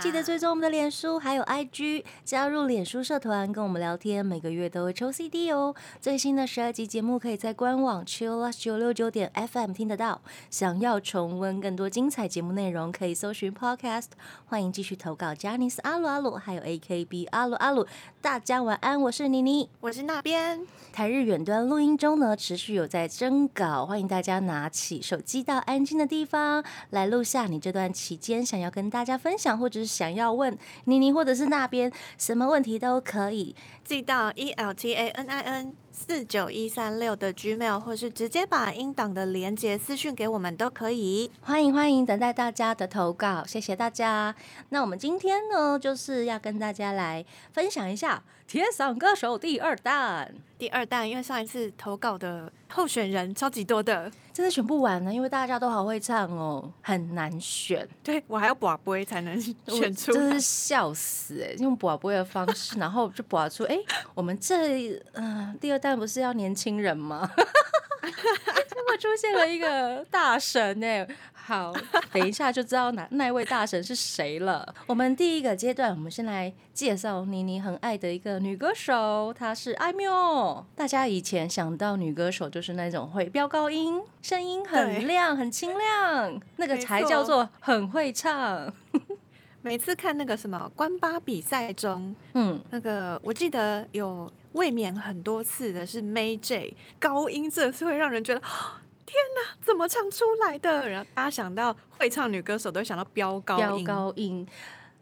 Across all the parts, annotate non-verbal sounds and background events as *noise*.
记得追踪我们的脸书还有 IG，加入脸书社团跟我们聊天，每个月都会抽 CD 哦。最新的十二集节目可以在官网 Chillus 九六九点 FM 听得到。想要重温更多精彩节目内容，可以搜寻 Podcast。欢迎继续投稿 j a n i c e 阿鲁阿鲁，还有 AKB 阿鲁阿鲁。大家晚安，我是妮妮。我是那边，台日远端录音中呢，持续有在征稿，欢迎大家拿起手机到安静的地方来录下你这段期间想要跟大家分享，或者想要问妮妮或者是那边什么问题都可以。寄到 e l t a n i n 四九一三六的 Gmail，或是直接把音档的连接私讯给我们都可以。欢迎欢迎，等待大家的投稿，谢谢大家。那我们今天呢，就是要跟大家来分享一下《铁嗓歌手》第二弹。第二弹，因为上一次投稿的候选人超级多的，真的选不完呢，因为大家都好会唱哦，很难选。对我还要把杯才能选出真是。笑死哎、用寡播的方式，然后就拔出哎、我们这嗯、呃第二弹不是要年轻人吗？*laughs* 结果出现了一个大神哎、好，等一下就知道哪那位大神是谁了。我们第一个阶段，我们先来介绍妮妮很爱的一个女歌手，她是艾缪。大家以前想到女歌手就是那种会飙高音，声音很亮很清亮，那个才叫做很会唱。*laughs* 每次看那个什么关巴比赛中，嗯，那个我记得有卫冕很多次的是 May J，高音这是会让人觉得。哦天哪，怎么唱出来的？然后大家想到会唱女歌手，都会想到飙高飙音，高音，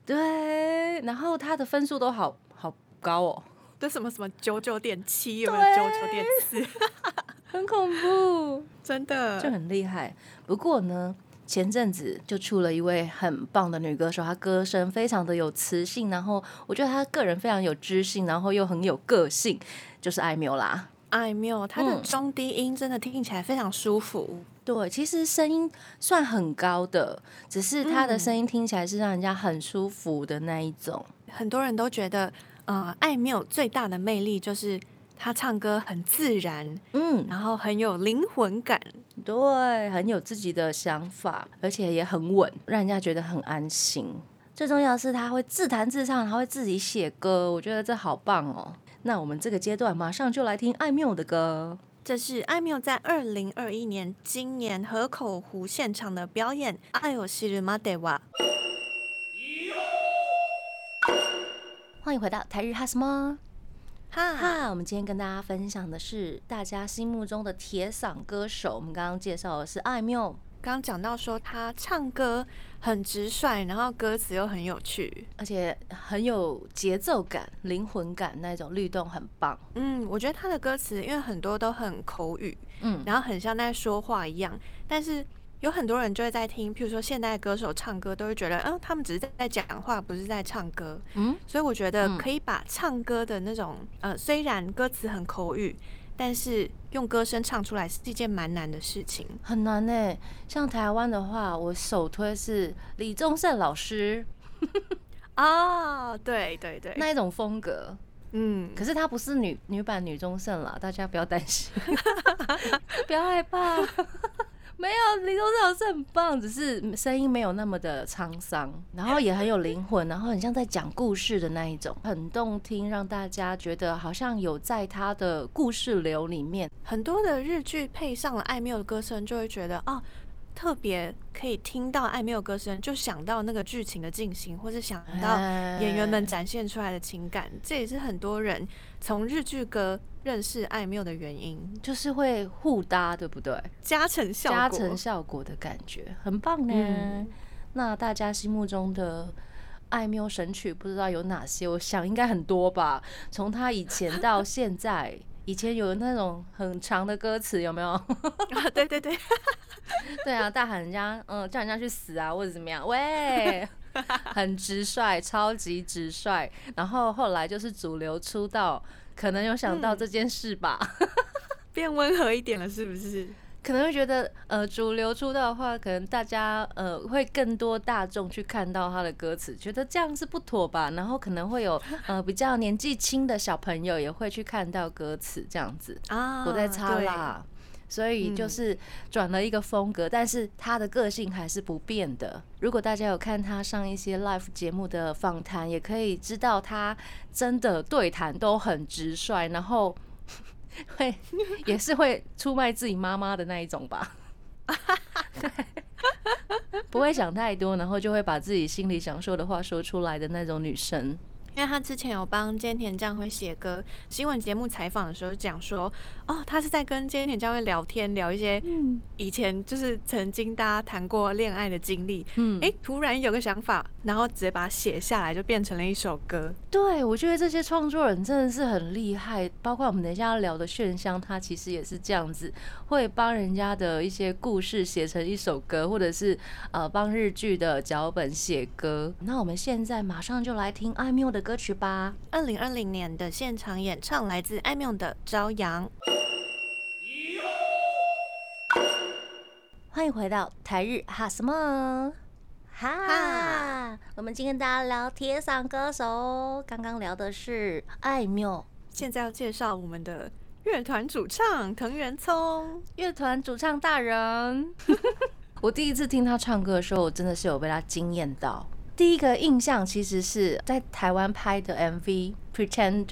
对，然后她的分数都好好高哦，对什么什么九九点七，有没有九九点四？*laughs* 很恐怖，真的就很厉害。不过呢，前阵子就出了一位很棒的女歌手，她歌声非常的有磁性，然后我觉得她个人非常有知性，然后又很有个性，就是艾缪啦。艾缪，她的嗯中低音真的听起来非常舒服。对，其实声音算很高的，只是她的嗯声音听起来是让人家很舒服的那一种。很多人都觉得，呃，艾缪最大的魅力就是她唱歌很自然，嗯，然后很有灵魂感。对，很有自己的想法，而且也很稳，让人家觉得很安心。最重要的是，他会自弹自唱，他会自己写歌，我觉得这好棒哦。那我们这个阶段马上就来听艾缪的歌。这是艾缪在二零二一年今年河口湖现场的表演《爱我西日马德瓦》。欢迎回到台日哈什么哈哈？我们今天跟大家分享的是大家心目中的铁嗓歌手。我们刚刚介绍的是艾缪，刚刚讲到说他唱歌很直率，然后歌词又很有趣。而且很有节奏感、灵魂感，那种律动很棒。嗯，我觉得他的歌词因为很多都很口语，嗯，然后很像在说话一样，但是有很多人就会在听，譬如说现代歌手唱歌，都会觉得，嗯，他们只是在讲话，不是在唱歌。嗯，所以我觉得嗯可以把唱歌的那种，呃，虽然歌词很口语，但是用歌声唱出来是一件蛮难的事情。很难呢。像台湾的话，我首推是李宗盛老师啊，*laughs* 对对对，那一种风格，嗯，可是他不是女女版女宗盛啦，大家不要担心，*laughs* 不要害怕。没有，李宗盛老师很棒，只是声音没有那么的沧桑，然后也很有灵魂，然后很像在讲故事的那一种，很动听，让大家觉得好像有在他的故事流里面。很多的日剧配上了艾缪的歌声，就会觉得哦，特别可以听到艾缪的歌声，就想到那个剧情的进行，或是想到演员们展现出来的情感，这也是很多人从日剧歌认识艾缪的原因，就是会互搭，对不对？加成效果。加成效果的感觉，很棒呢。嗯那大家心目中的艾缪神曲不知道有哪些？我想应该很多吧。从他以前到现在，以前有那种很长的歌词，有没有？*laughs* 啊，对对对，*laughs* 对啊，大喊人家，嗯，叫人家去死啊，或者怎么样？喂，*laughs* 很直率，超级直率。然后后来就是主流出道，可能有想到嗯这件事吧。变温和一点了，是不是？可能会觉得，呃，主流出道的话，可能大家呃会更多大众去看到他的歌词，觉得这样是不妥吧。然后可能会有 *laughs* 呃比较年纪轻的小朋友也会去看到歌词这样子啊，我在插啦。所以就是转了一个风格，但是他的个性还是不变的。如果大家有看他上一些 live 节目的访谈，也可以知道他真的对谈都很直率，然后 *laughs* 会也是会出卖自己妈妈的那一种吧。*laughs* 不会想太多，然后就会把自己心里想说的话说出来的那种女生。因为他之前有帮菅田将晖写歌，新闻节目采访的时候讲说，哦，他是在跟菅田将晖聊天，聊一些以前就是曾经大家谈过恋爱的经历，嗯，哎，突然有个想法，然后直接把它写下来，就变成了一首歌。对，我觉得这些创作人真的是很厉害，包括我们等一下要聊的炫香，他其实也是这样子，会帮人家的一些故事写成一首歌，或者是呃帮日剧的脚本写歌。那我们现在马上就来听艾缪的。歌曲吧，二零二零年的现场演唱来自艾缪的《朝阳》。欢迎回到台日哈什么哈？我们今天大家聊铁嗓歌手，刚刚聊的是艾缪，现在要介绍我们的乐团主唱藤原聪，乐团主唱大人。*laughs* 我第一次听他唱歌的时候，我真的是有被他惊艳到。第一个印象其实是在台湾拍的 MV《Pretender》，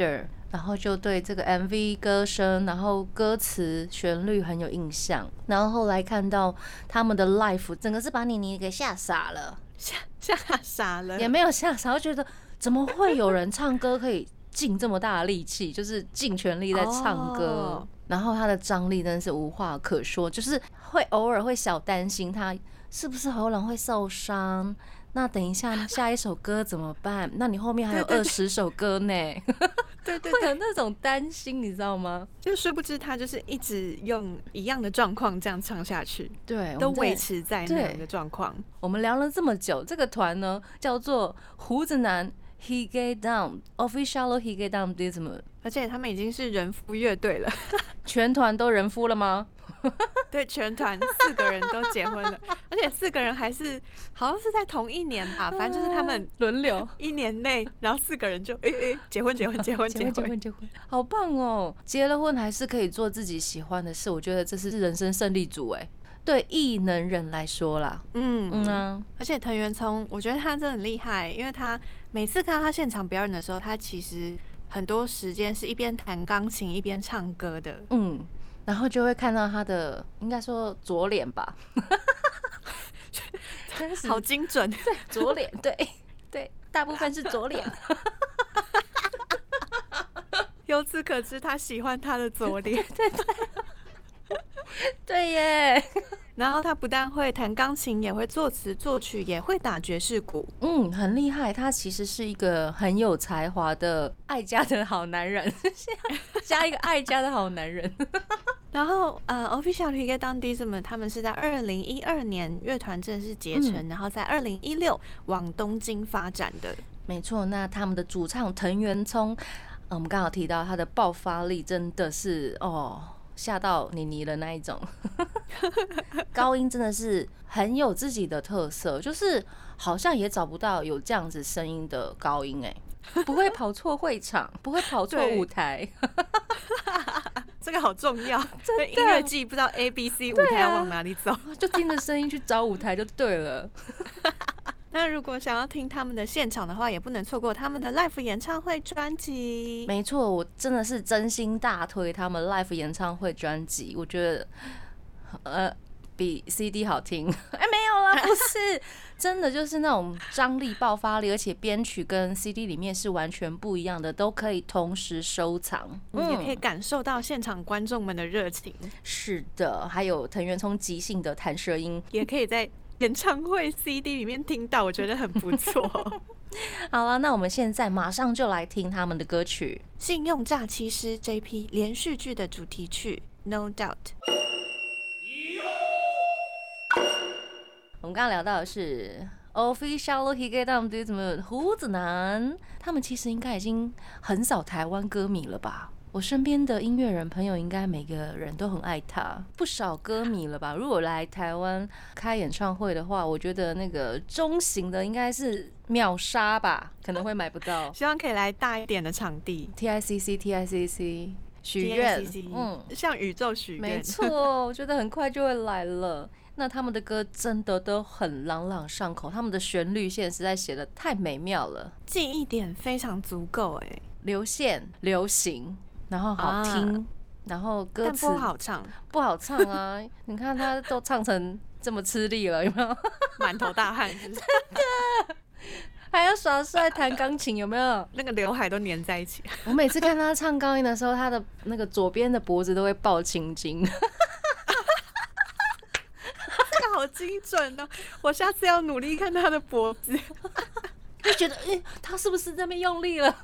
然后就对这个 MV 歌声、然后歌词、旋律很有印象。然后后来看到他们的 Life，整个是把你你给吓傻了，吓吓傻了，也没有吓傻，我觉得怎么会有人唱歌可以尽这么大的力气，*laughs* 就是尽全力在唱歌，然后他的张力真的是无话可说，就是会偶尔会小担心他是不是喉咙会受伤。那等一下，*laughs* 下一首歌怎么办？那你后面还有二十首歌呢？*laughs* 对对，会有那种担心，你知道吗？就殊不知他就是一直用一样的状况这样唱下去，对，都维持在那样的状况。我们聊了这么久，这个团呢叫做胡子男 He Get Down，Official He Get Down Dism，而且他们已经是人夫乐队了，*laughs* 全团都人夫了吗？*laughs* 对，全团四个人都结婚了，而且四个人还是好像是在同一年吧，反正就是他们轮流 *laughs* 一年内，然后四个人就哎哎结婚结婚结婚结婚结婚结婚，好棒哦！结了婚还是可以做自己喜欢的事，我觉得这是人生胜利组哎。对异能人来说啦，嗯嗯啊，而且藤原聪，我觉得他真的很厉害，因为他每次看到他现场表演的时候，他其实很多时间是一边弹钢琴一边唱歌的，嗯。然后就会看到他的，应该说左脸吧，好精准，对，左脸，对对，大部分是左脸。由此可知，他喜欢他的左脸，对对 *laughs* 对耶。然后他不但会弹钢琴，也会作词作曲，也会打爵士鼓，嗯，很厉害。他其实是一个很有才华的爱家的好男人，*laughs* 加一个爱家的好男人。然后呃，Official Hige 当 Dism 他们是在二零一二年乐团正式结成，然后在二零一六往东京发展的。没错，那他们的主唱藤原聪，我们刚好提到他的爆发力真的是哦。吓到妮妮的那一种，*laughs* 高音真的是很有自己的特色，就是好像也找不到有这样子声音的高音哎，不会跑错会场，不会跑错舞台，*laughs* 这个好重要。*laughs* 这音乐季不知道 A B C 舞台要往哪里走，*laughs* 就听着声音去找舞台就对了。*laughs* 那如果想要听他们的现场的话，也不能错过他们的 live 演唱会专辑。没错，我真的是真心大推他们 live 演唱会专辑，我觉得呃比 CD 好听。哎，没有了，不是，真的就是那种张力、爆发力，而且编曲跟 CD 里面是完全不一样的，都可以同时收藏，也可以感受到现场观众们的热情。是的，还有藤原聪即兴的弹舌音，也可以在。演唱会 CD 里面听到，我觉得很不错。*laughs* 好了，那我们现在马上就来听他们的歌曲《信用诈欺师》JP 连续剧的主题曲《No Doubt》。们刚刚聊到的是 Official He Get Down 什么胡子男，他们其实应该已经很少台湾歌迷了吧？我身边的音乐人朋友应该每个人都很爱他，不少歌迷了吧？如果来台湾开演唱会的话，我觉得那个中型的应该是秒杀吧，可能会买不到。*laughs* 希望可以来大一点的场地，T I C C T I C C 许愿，嗯，向宇宙许愿，没错，我觉得很快就会来了。那他们的歌真的都很朗朗上口，他们的旋律线实在写的太美妙了，记忆点非常足够，哎，流线流行。然后好听，然后歌词不好唱，不好唱啊！*laughs* 你看他都唱成这么吃力了，有没有？满头大汗，*laughs* 真的，还要耍帅弹钢琴，有没有？*laughs* 那个刘海都粘在一起。我每次看他唱高音的时候，他的那个左边的脖子都会爆青筋。这个好精准哦！我下次要努力看他的脖子，*laughs* 就觉得哎，他是不是在那边用力了？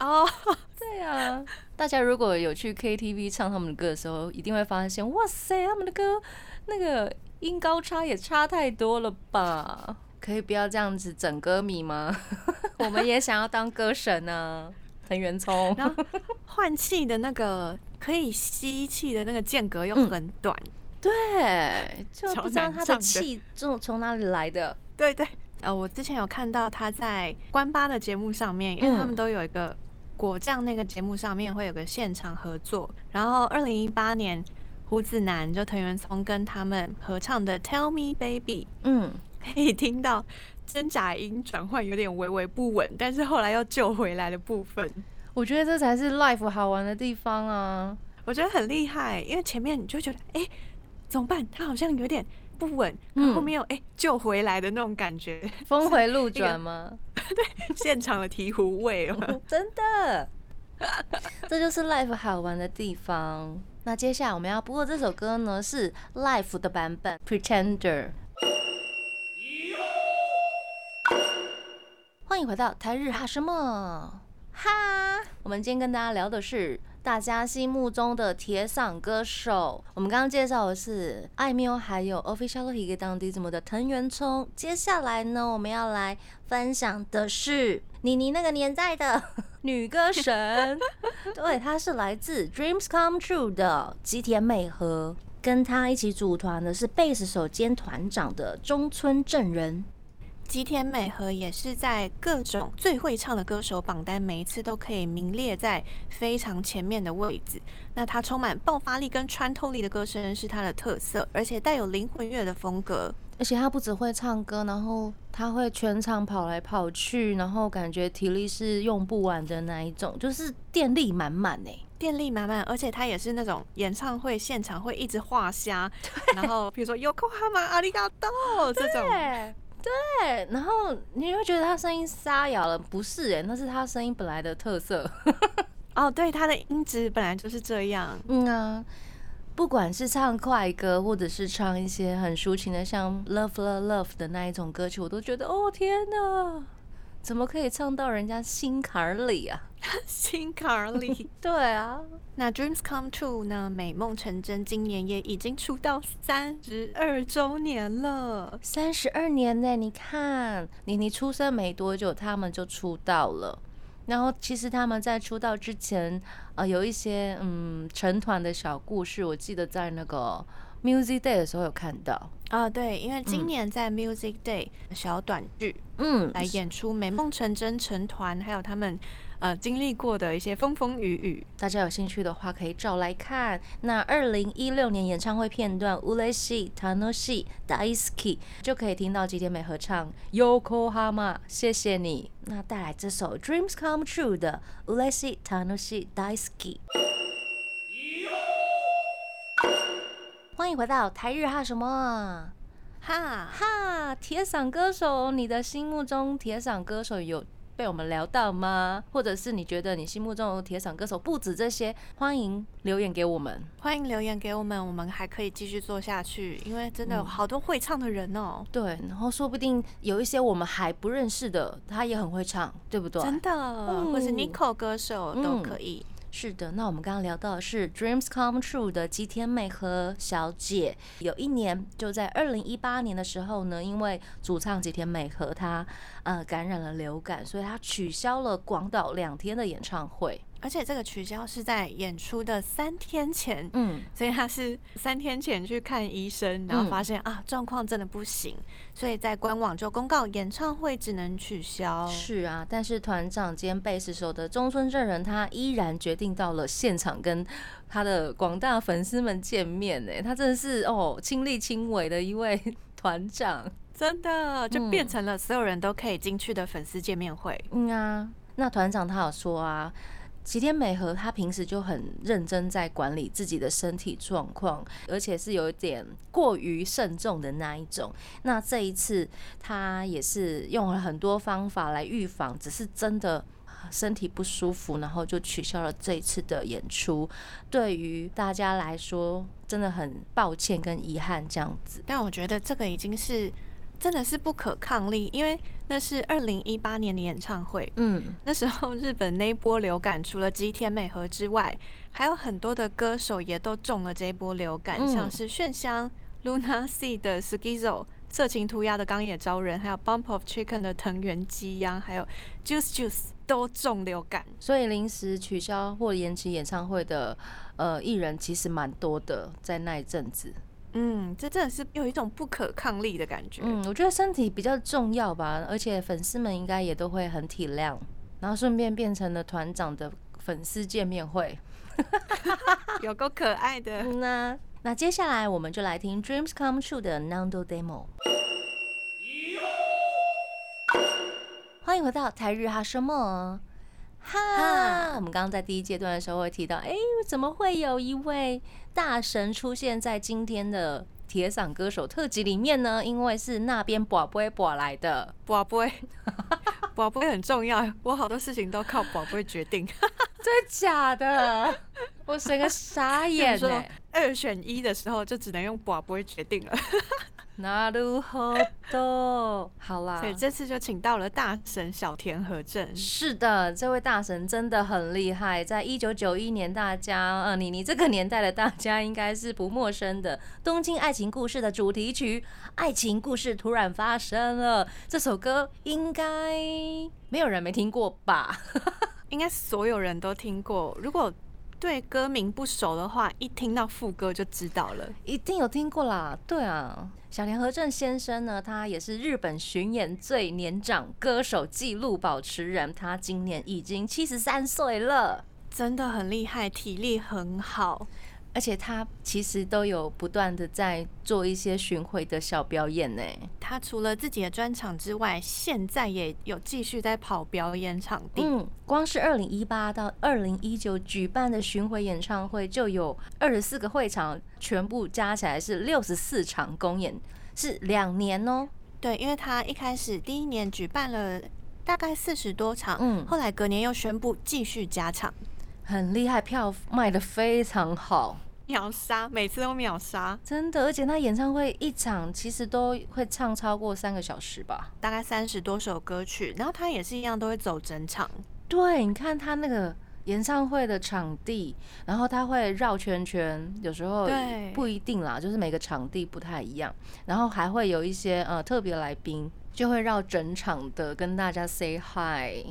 哦，*laughs* 对啊。大家如果有去 KTV 唱他们的歌的时候，一定会发现，哇塞，他们的歌那个音高差也差太多了吧？可以不要这样子整歌迷吗？*laughs* 我们也想要当歌神呢。藤原聪，然后换气的那个可以吸气的那个间隔又很短，对，就不知道他的气从从哪里来的。对对，呃，我之前有看到他在关八的节目上面，因为他们都有一个。果酱那个节目上面会有个现场合作，然后二零一八年胡子男就藤原聪跟他们合唱的《Tell Me Baby》，嗯，*laughs* 可以听到真假音转换有点微微不稳，但是后来又救回来的部分，我觉得这才是 life 好玩的地方啊！我觉得很厉害，因为前面你就觉得哎怎么办？他好像有点不稳，然后没有哎救回来的那种感觉，*laughs* 峰回路转 *laughs* 吗？*laughs* 对，现场的醍醐味哦，真的，这就是 life 好玩的地方。那接下来我们要播的这首歌呢，是 life 的版本，Pretender。欢迎回到台日哈什么哈？我们今天跟大家聊的是。大家心目中的铁嗓歌手，我们刚刚介绍的是艾喵，还有 Official Hige 当地怎么的藤原聪。接下来呢，我们要来分享的是妮妮那个年代的 *laughs* 女歌神，*laughs* 对，她是来自 Dreams Come True 的吉田美和，跟她一起组团的是贝斯手兼团长的中村正人。吉田美和也是在各种最会唱的歌手榜单，每一次都可以名列在非常前面的位置。那他充满爆发力跟穿透力的歌声是他的特色，而且带有灵魂乐的风格。而且他不只会唱歌，然后他会全场跑来跑去，然后感觉体力是用不完的那一种，就是电力满满呢，电力满满。而且他也是那种演唱会现场会一直画虾，然后比如说 Yokohama 阿里嘎多这种。对，然后你会觉得他声音沙哑了，不是？哎，那是他声音本来的特色。*laughs* 哦，对，他的音质本来就是这样。嗯啊，不管是唱快歌，或者是唱一些很抒情的，像《Love Love Love》的那一种歌曲，我都觉得，哦天哪！怎么可以唱到人家心坎里啊？*laughs* 心坎里，*laughs* 对啊。那 Dreams Come True 呢？美梦成真，今年也已经出道三十二周年了。三十二年呢？你看，妮妮出生没多久，他们就出道了。然后，其实他们在出道之前，呃，有一些嗯成团的小故事。我记得在那个 Music Day 的时候有看到。啊，对，因为今年在 Music Day 小短剧，嗯，来演出《美梦成真》成团，还有他们呃经历过的一些风风雨雨。大家有兴趣的话，可以找来看。那二零一六年演唱会片段《乌雷西塔诺西 Daisuki》就可以听到吉田美合唱《Yokohama》，谢谢你。那带来这首《Dreams Come True》的《乌雷西塔诺西 Daisuki》。欢迎回到台日哈什么哈哈铁嗓歌手，你的心目中铁嗓歌手有被我们聊到吗？或者是你觉得你心目中的铁嗓歌手不止这些？欢迎留言给我们，欢迎留言给我们，我们还可以继续做下去，因为真的有好多会唱的人哦。对，然后说不定有一些我们还不认识的，他也很会唱，对不对？真的，或是 Nico 歌手都可以。是的，那我们刚刚聊到的是 Dreams Come True 的吉田美和小姐。有一年，就在二零一八年的时候呢，因为主唱吉田美和她呃感染了流感，所以她取消了广岛两天的演唱会。而且这个取消是在演出的三天前，嗯，所以他是三天前去看医生，然后发现、啊状况真的不行，所以在官网就公告演唱会只能取消。是啊，但是团长兼贝斯手的中村正人，他依然决定到了现场跟他的广大粉丝们见面呢。他真的是哦亲力亲为的一位 *laughs* 团长。真的就嗯变成了所有人都可以进去的粉丝见面会。嗯啊，那团长他有说啊。吉田美和他平时就很认真在管理自己的身体状况，而且是有一点过于慎重的那一种。那这一次他也是用了很多方法来预防，只是真的身体不舒服，然后就取消了这一次的演出。对于大家来说，真的很抱歉跟遗憾这样子。但我觉得这个已经是真的是不可抗力，因为那是二零一八年的演唱会，嗯，那时候日本那一波流感，除了吉田美和之外，还有很多的歌手也都中了这一波流感，嗯像是炫香、Luna C 的 Skizo、色情涂鸦的冈野昭人，还有 Bump of Chicken 的藤原基央，还有 Juice Juice 都中流感。所以临时取消或延期演唱会的呃艺人其实蛮多的，在那一阵子。嗯，这真的是有一种不可抗力的感觉。嗯，我觉得身体比较重要吧，而且粉丝们应该也都会很体谅，然后顺便变成了团长的粉丝见面会。*laughs* 有够可爱的。嗯呐、那接下来我们就来听 Dreams Come True 的 Nando Demo。欢迎回到台日哈什么？哈，哈我们刚刚在第一阶段的时候会提到，哎、怎么会有一位大神出现在今天的铁嗓歌手特辑里面呢？因为是那边宝贝宝来的。宝贝，宝贝 *laughs* 很重要，我好多事情都靠宝贝决定。*laughs* 真的假的？我整个傻眼 *laughs* 说、二选一的时候，就只能用宝贝决定了。那如何的？*laughs* 好啦所，以这次就请到了大神小田和正。是的，这位大神真的很厉害。在一九九一年，大家呃，你你这个年代的大家应该是不陌生的《东京爱情故事》的主题曲《爱情故事突然发生了》这首歌，应该没有人没听过吧？*laughs* 应该所有人都听过。如果对歌名不熟的话，一听到副歌就知道了。一定有听过啦。对啊，小田和正先生呢，他也是日本巡演最年长歌手纪录保持人，他今年已经七十三岁了。真的很厉害，体力很好。而且他其实都有不断的在做一些巡回的小表演呢。他除了自己的专场之外，现在也有继续在跑表演场地。嗯，光是二零一八到二零一九举办的巡回演唱会就有二十四个会场，全部加起来是六十四场公演，是两年哦。对，因为他一开始第一年举办了大概四十多场，嗯后来隔年又宣布继续加场，很厉害，票卖的非常好，秒杀，每次都秒杀，真的。而且他演唱会一场其实都会唱超过三个小时吧。大概三十多首歌曲，然后他也是一样都会走整场。对，你看他那个演唱会的场地，然后他会绕圈圈，有时候对不一定啦，就是每个场地不太一样，然后还会有一些呃特别来宾，就会绕整场的跟大家 say hi，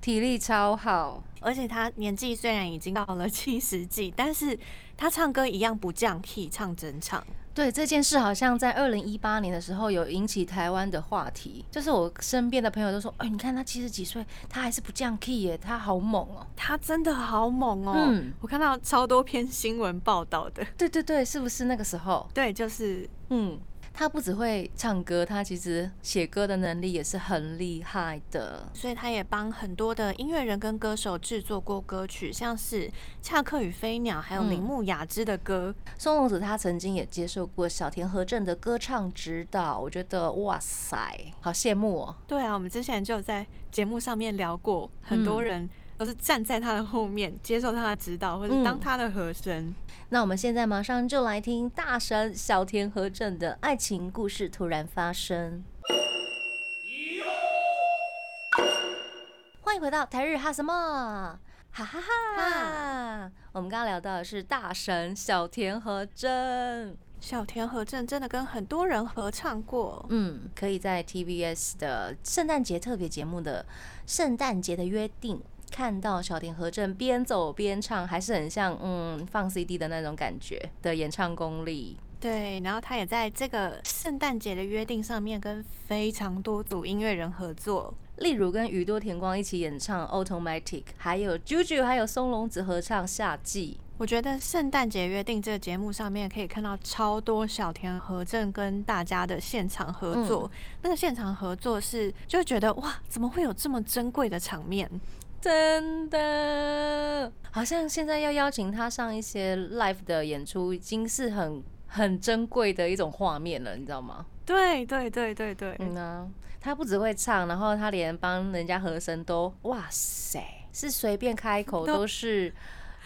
体力超好。而且他年纪虽然已经到了七十几，但是他唱歌一样不降 key，唱整场。对这件事，好像在二零一八年的时候有引起台湾的话题，就是我身边的朋友都说，哎、你看他七十几岁，他还是不降 key 耶，他好猛哦、他真的好猛哦！嗯我看到超多篇新闻报道的。对对对，是不是那个时候？对，就是嗯，他不只会唱歌，他其实写歌的能力也是很厉害的。所以他也帮很多的音乐人跟歌手制作过歌曲，像是《恰克与飞鸟》还有铃木雅之的歌。松隆子他曾经也接受过小田和正的歌唱指导，我觉得哇塞，好羡慕哦。对啊，我们之前就有在节目上面聊过，很多人都是站在他的后面接受他的指导，或者当他的和声。那我们现在马上就来听大神小田和正的爱情故事突然发生。欢迎回到台日哈什么？哈哈哈！我们刚刚聊到的是大神小田和正。小田和正真的跟很多人合唱过，嗯，可以在 TBS 的圣诞节特别节目的《圣诞节的约定》看到小田和正边走边唱，还是很像嗯放 CD 的那种感觉的演唱功力。对，然后他也在这个圣诞节的约定上面跟非常多组音乐人合作，例如跟宇多田光一起演唱《Automatic》，还有 JoJo 还有松隆子合唱《夏季》。我觉得圣诞节约定这个节目上面可以看到超多小田和正跟大家的现场合作，那个现场合作是就觉得哇，怎么会有这么珍贵的场面？真的，好像现在要邀请他上一些 live 的演出，已经是很。很珍贵的一种画面了，你知道吗？对对对对对，嗯啊，他不只会唱，然后他连帮人家和声都，哇塞，是随便开口都是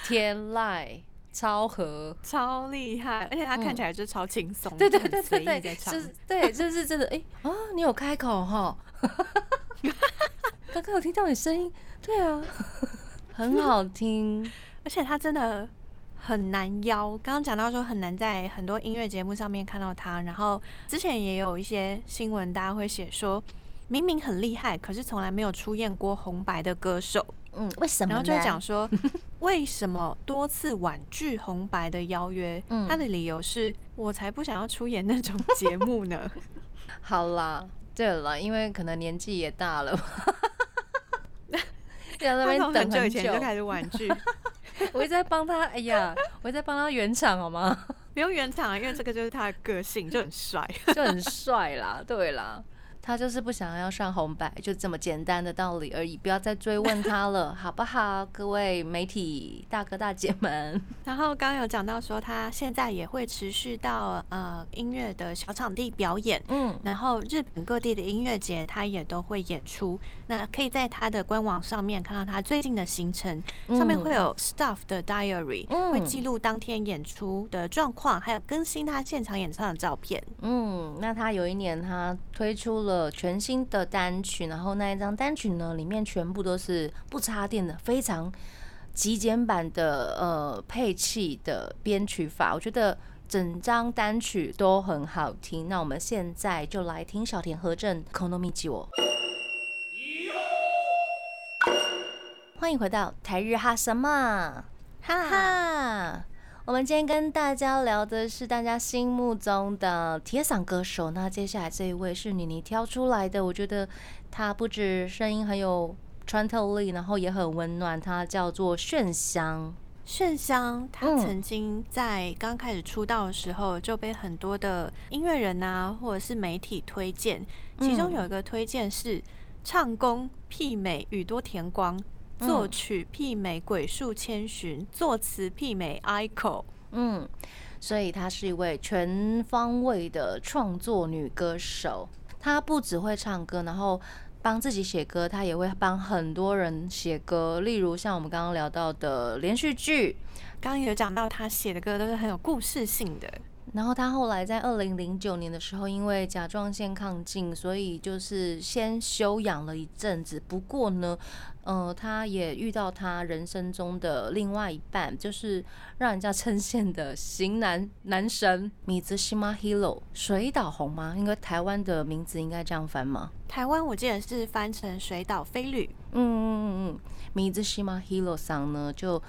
天籁超和，超厉害，而且他看起来就超轻松，对对对对对，就是对，就是真的，哎啊，你有开口哈，*laughs* 刚刚有听到你声音，对啊，*laughs* 很好听，而且他真的。很难邀，刚刚讲到说很难在很多音乐节目上面看到他，然后之前也有一些新闻，大家会写说，明明很厉害，可是从来没有出演过红白的歌手，嗯，为什么？然后就讲说，为什么多次婉拒红白的邀约？他的理由是我才不想要出演那种节目呢。*laughs* 好啦，对了，因为可能年纪也大了，在那边等很久以前就开始婉拒。*laughs* 我一直在帮他，哎呀，我一直在帮他圆场，好吗？不用圆场，因为这个就是他的个性，就很帅，*laughs* 就很帅啦，对啦。他就是不想要上红白，就这么简单的道理而已，不要再追问他了，*laughs* 好不好？各位媒体大哥大姐们。*laughs* 然后刚刚有讲到说，他现在也会持续到呃音乐的小场地表演，嗯，然后日本各地的音乐节他也都会演出。那可以在他的官网上面看到他最近的行程，上面会有 staff 的 diary，会记录当天演出的状况，还有更新他现场演唱的照片。嗯，那他有一年他推出了。全新的单曲，然后那一张单曲呢，里面全部都是不插电的，非常极简版的呃配器的编曲法，我觉得整张单曲都很好听。那我们现在就来听小田和正《Konomi j i 欢迎回到台日哈什么哈哈。我们今天跟大家聊的是大家心目中的铁嗓歌手。那接下来这一位是妮妮挑出来的，我觉得他不止声音很有穿透力，然后也很温暖。他叫做炫香。炫香，他曾经在刚开始出道的时候就被很多的音乐人啊，或者是媒体推荐。其中有一个推荐是唱功媲美宇多田光。作曲媲美鬼树千寻，作词媲美 ICO。嗯，所以她是一位全方位的创作女歌手。她不只会唱歌，然后帮自己写歌，她也会帮很多人写歌。例如像我们刚刚聊到的连续剧，刚刚有讲到她写的歌都是很有故事性的。然后他后来在二零零九年的时候，因为甲状腺亢进，所以就是先休养了一阵子。不过呢，呃，他也遇到他人生中的另外一半，就是让人家称羡的型男男神米兹西马 Hero 水岛红吗？应该台湾的名字应该这样翻吗？台湾我记得是翻成水岛飞吕。嗯嗯嗯嗯，米兹西马 Hero 桑呢就。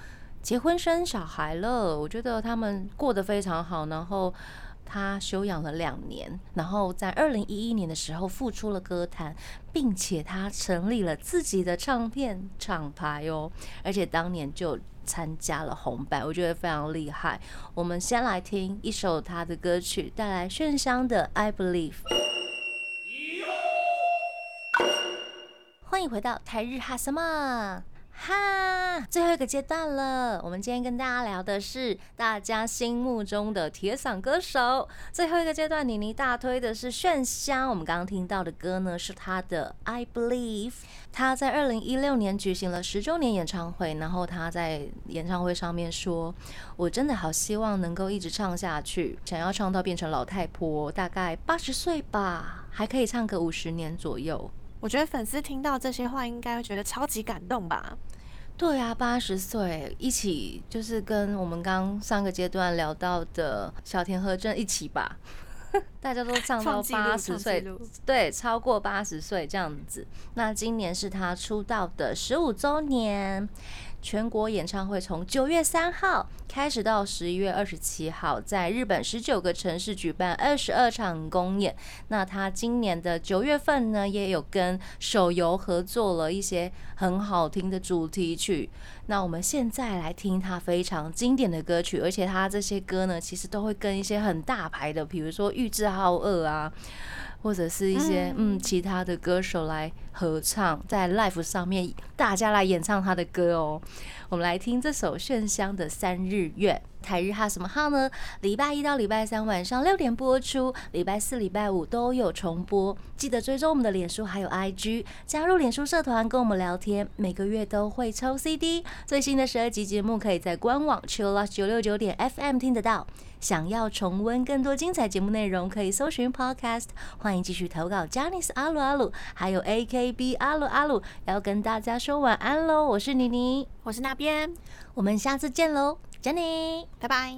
结婚生小孩了，我觉得他们过得非常好。然后他休养了两年，然后在二零一一年的时候复出了歌坛，并且他成立了自己的唱片厂牌哦，而且当年就参加了红白，我觉得非常厉害。我们先来听一首他的歌曲，带来炫香的《I Believe》。欢迎回到台日哈什么？哈，最后一个阶段了。我们今天跟大家聊的是大家心目中的铁嗓歌手。最后一个阶段，妮妮大推的是炫香。我们刚刚听到的歌呢，是他的《I Believe》。他在二零一六年举行了十周年演唱会，然后他在演唱会上面说：“我真的好希望能够一直唱下去，想要唱到变成老太婆，大概八十岁吧，还可以唱个五十年左右。”我觉得粉丝听到这些话，应该会觉得超级感动吧？对啊，八十岁一起就是跟我们刚上个阶段聊到的小田和正一起吧。*laughs* 大家都唱到八十岁，对，超过八十岁这样子。那今年是他出道的十五周年，全国演唱会从九月三号开始到十一月二十七号，在日本十九个城市举办二十二场公演。那他今年的九月份呢，也有跟手游合作了一些很好听的主题曲。那我们现在来听他非常经典的歌曲，而且他这些歌呢，其实都会跟一些很大牌的，比如说玉置浩二啊，或者是一些嗯其他的歌手来合唱，在 l i f e 上面大家来演唱他的歌哦。我们来听这首炫香的《三日月》。台日哈什么号呢？礼拜一到礼拜三晚上六点播出，礼拜四、礼拜五都有重播。记得追踪我们的脸书还有 IG，加入脸书社团跟我们聊天，每个月都会抽 CD。最新的十二集节目可以在官网 Chillus 九六九点 FM 听得到。想要重温更多精彩节目内容，可以搜寻 Podcast。欢迎继续投稿 j a n i c e 阿鲁阿鲁，还有 AKB 阿鲁阿鲁，要跟大家说晚安喽！我是妮妮，我是那边，我们下次见喽 j e n n y 拜拜。